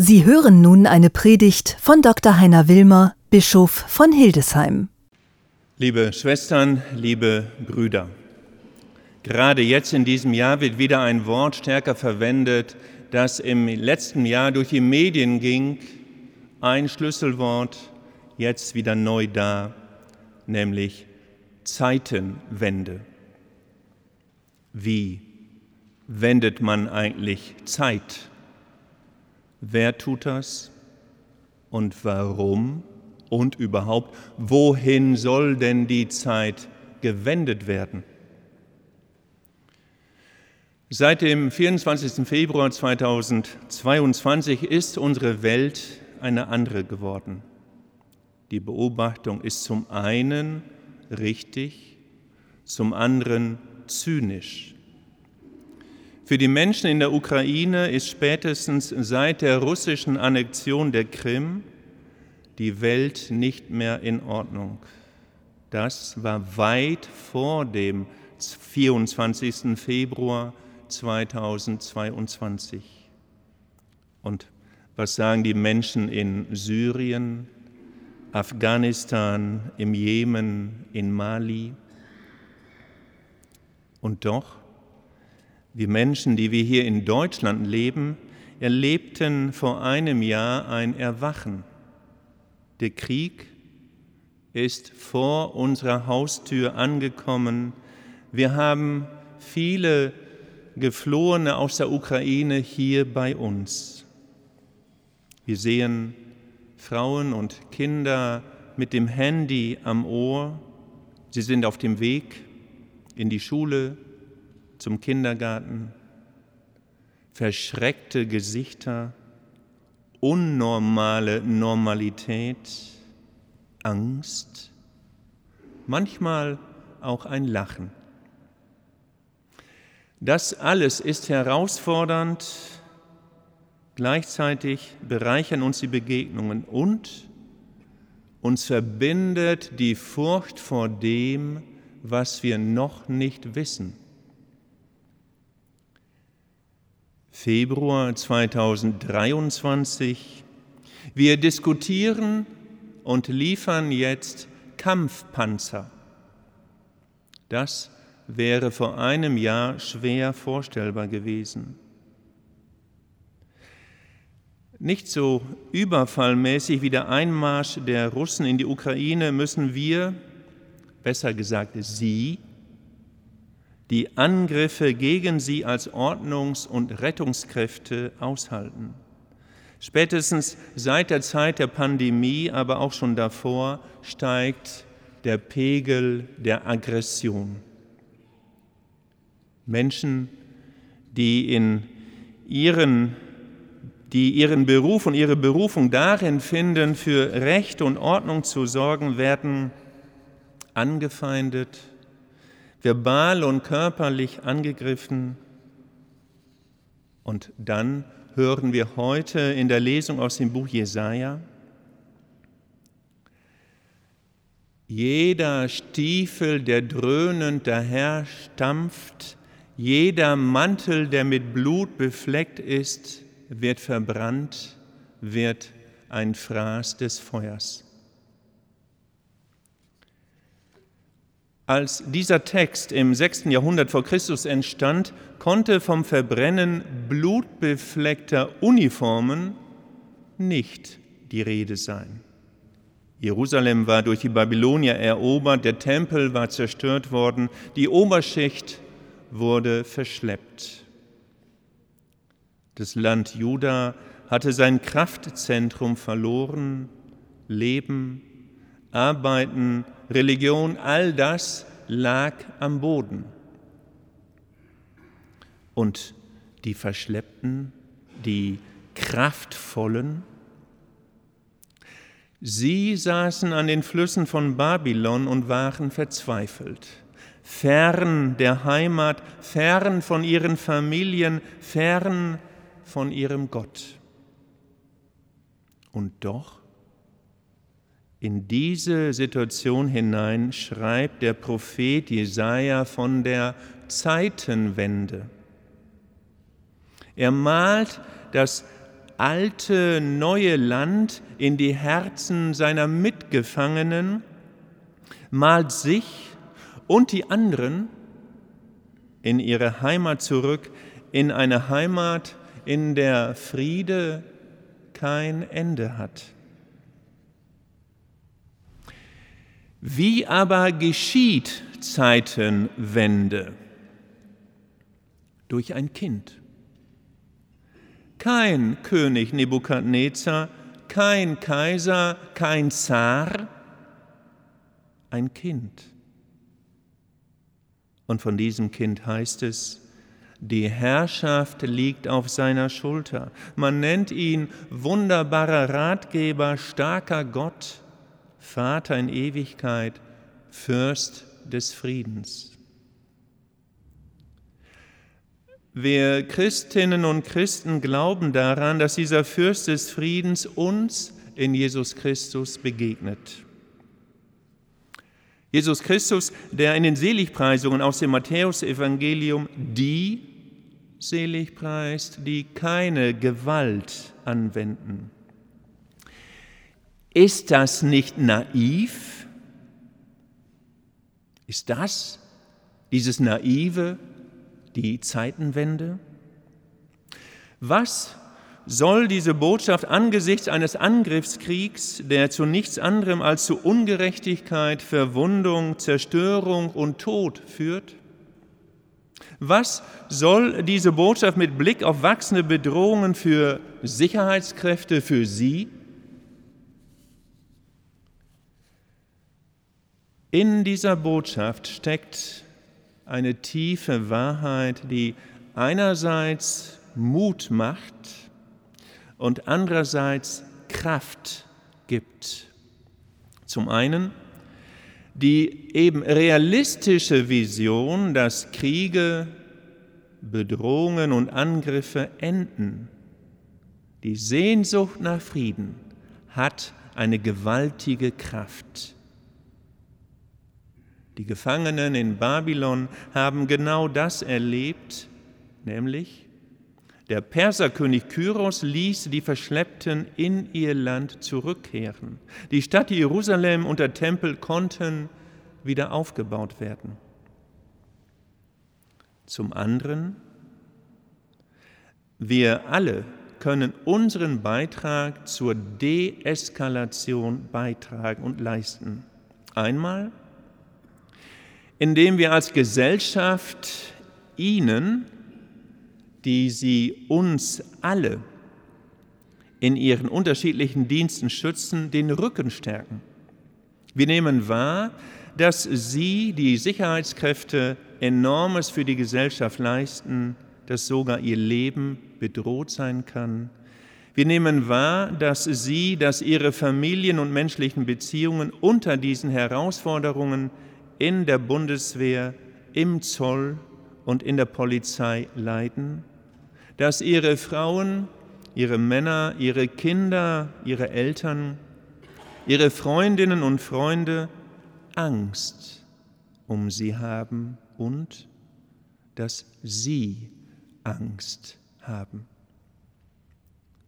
Sie hören nun eine Predigt von Dr. Heiner Wilmer, Bischof von Hildesheim. Liebe Schwestern, liebe Brüder, gerade jetzt in diesem Jahr wird wieder ein Wort stärker verwendet, das im letzten Jahr durch die Medien ging, ein Schlüsselwort, jetzt wieder neu da, nämlich Zeitenwende. Wie wendet man eigentlich Zeit? Wer tut das und warum und überhaupt, wohin soll denn die Zeit gewendet werden? Seit dem 24. Februar 2022 ist unsere Welt eine andere geworden. Die Beobachtung ist zum einen richtig, zum anderen zynisch. Für die Menschen in der Ukraine ist spätestens seit der russischen Annexion der Krim die Welt nicht mehr in Ordnung. Das war weit vor dem 24. Februar 2022. Und was sagen die Menschen in Syrien, Afghanistan, im Jemen, in Mali? Und doch wir Menschen, die wir hier in Deutschland leben, erlebten vor einem Jahr ein Erwachen. Der Krieg ist vor unserer Haustür angekommen. Wir haben viele Geflohene aus der Ukraine hier bei uns. Wir sehen Frauen und Kinder mit dem Handy am Ohr. Sie sind auf dem Weg in die Schule, zum Kindergarten, verschreckte Gesichter, unnormale Normalität, Angst, manchmal auch ein Lachen. Das alles ist herausfordernd, gleichzeitig bereichern uns die Begegnungen und uns verbindet die Furcht vor dem, was wir noch nicht wissen. Februar 2023. Wir diskutieren und liefern jetzt Kampfpanzer. Das wäre vor einem Jahr schwer vorstellbar gewesen. Nicht so überfallmäßig wie der Einmarsch der Russen in die Ukraine müssen wir, besser gesagt Sie, die Angriffe gegen sie als Ordnungs- und Rettungskräfte aushalten. Spätestens seit der Zeit der Pandemie, aber auch schon davor, steigt der Pegel der Aggression. Menschen, die in ihren die ihren Beruf und ihre Berufung darin finden, für Recht und Ordnung zu sorgen, werden angefeindet, verbal und körperlich angegriffen. Und dann hören wir heute in der Lesung aus dem Buch Jesaja, jeder Stiefel, der dröhnend daher stampft, jeder Mantel, der mit Blut befleckt ist, wird verbrannt, wird ein Fraß des Feuers. Als dieser Text im 6. Jahrhundert vor Christus entstand, konnte vom Verbrennen blutbefleckter Uniformen nicht die Rede sein. Jerusalem war durch die Babylonier erobert, der Tempel war zerstört worden, die Oberschicht wurde verschleppt. Das Land Juda hatte sein Kraftzentrum verloren, Leben, Arbeiten, Religion, all das lag am Boden. Und die Verschleppten, die Kraftvollen, sie saßen an den Flüssen von Babylon und waren verzweifelt, fern der Heimat, fern von ihren Familien, fern von ihrem Gott. Und doch in diese Situation hinein schreibt der Prophet Jesaja von der Zeitenwende. Er malt das alte, neue Land in die Herzen seiner Mitgefangenen, malt sich und die anderen in ihre Heimat zurück, in eine Heimat, in der Friede kein Ende hat. Wie aber geschieht Zeitenwende? Durch ein Kind. Kein König Nebukadnezar, kein Kaiser, kein Zar, ein Kind. Und von diesem Kind heißt es, die Herrschaft liegt auf seiner Schulter. Man nennt ihn wunderbarer Ratgeber, starker Gott, Vater in Ewigkeit, Fürst des Friedens. Wir Christinnen und Christen glauben daran, dass dieser Fürst des Friedens uns in Jesus Christus begegnet. Jesus Christus, der in den Seligpreisungen aus dem Matthäusevangelium die selig preist, die keine Gewalt anwenden. Ist das nicht naiv? Ist das, dieses Naive, die Zeitenwende? Was soll diese Botschaft angesichts eines Angriffskriegs, der zu nichts anderem als zu Ungerechtigkeit, Verwundung, Zerstörung und Tod führt? Was soll diese Botschaft mit Blick auf wachsende Bedrohungen für Sicherheitskräfte, für Sie? In dieser Botschaft steckt eine tiefe Wahrheit, die einerseits Mut macht, und andererseits Kraft gibt. Zum einen die eben realistische Vision, dass Kriege, Bedrohungen und Angriffe enden. Die Sehnsucht nach Frieden hat eine gewaltige Kraft. Die Gefangenen in Babylon haben genau das erlebt, nämlich der Perserkönig Kyros ließ die Verschleppten in ihr Land zurückkehren. Die Stadt Jerusalem und der Tempel konnten wieder aufgebaut werden. Zum anderen, wir alle können unseren Beitrag zur Deeskalation beitragen und leisten. Einmal, indem wir als Gesellschaft ihnen die sie uns alle in ihren unterschiedlichen Diensten schützen, den Rücken stärken. Wir nehmen wahr, dass sie, die Sicherheitskräfte, enormes für die Gesellschaft leisten, dass sogar ihr Leben bedroht sein kann. Wir nehmen wahr, dass sie, dass ihre Familien und menschlichen Beziehungen unter diesen Herausforderungen in der Bundeswehr, im Zoll und in der Polizei leiden, dass ihre Frauen, ihre Männer, ihre Kinder, ihre Eltern, ihre Freundinnen und Freunde Angst um sie haben und dass sie Angst haben.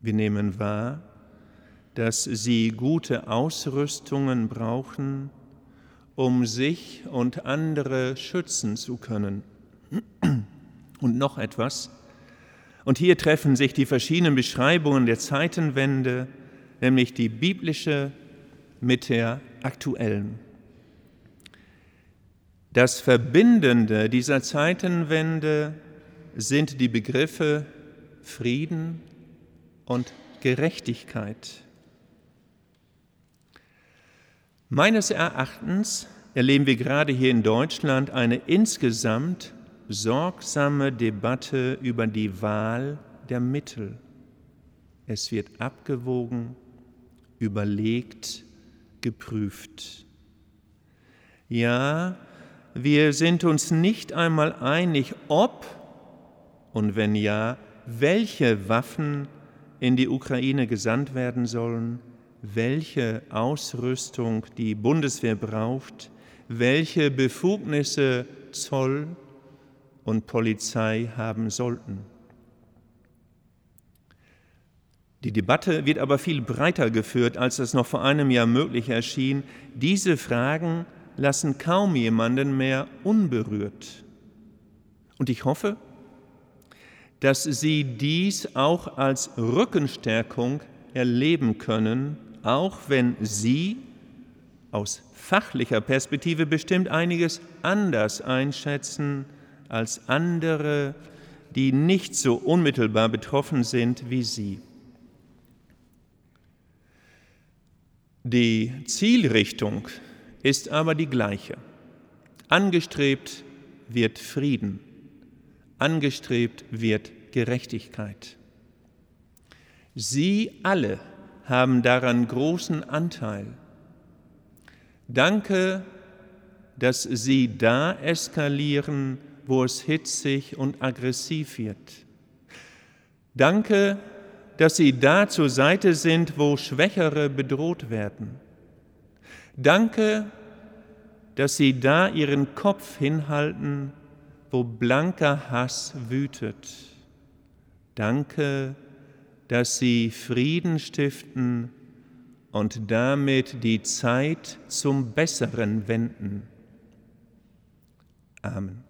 Wir nehmen wahr, dass sie gute Ausrüstungen brauchen, um sich und andere schützen zu können. Und noch etwas. Und hier treffen sich die verschiedenen Beschreibungen der Zeitenwende, nämlich die biblische mit der aktuellen. Das Verbindende dieser Zeitenwende sind die Begriffe Frieden und Gerechtigkeit. Meines Erachtens erleben wir gerade hier in Deutschland eine insgesamt sorgsame Debatte über die Wahl der Mittel. Es wird abgewogen, überlegt, geprüft. Ja, wir sind uns nicht einmal einig, ob und wenn ja, welche Waffen in die Ukraine gesandt werden sollen, welche Ausrüstung die Bundeswehr braucht, welche Befugnisse Zoll und Polizei haben sollten. Die Debatte wird aber viel breiter geführt, als es noch vor einem Jahr möglich erschien. Diese Fragen lassen kaum jemanden mehr unberührt. Und ich hoffe, dass Sie dies auch als Rückenstärkung erleben können, auch wenn Sie aus fachlicher Perspektive bestimmt einiges anders einschätzen als andere, die nicht so unmittelbar betroffen sind wie Sie. Die Zielrichtung ist aber die gleiche. Angestrebt wird Frieden, angestrebt wird Gerechtigkeit. Sie alle haben daran großen Anteil. Danke, dass Sie da eskalieren, wo es hitzig und aggressiv wird. Danke, dass Sie da zur Seite sind, wo Schwächere bedroht werden. Danke, dass Sie da Ihren Kopf hinhalten, wo blanker Hass wütet. Danke, dass Sie Frieden stiften und damit die Zeit zum Besseren wenden. Amen.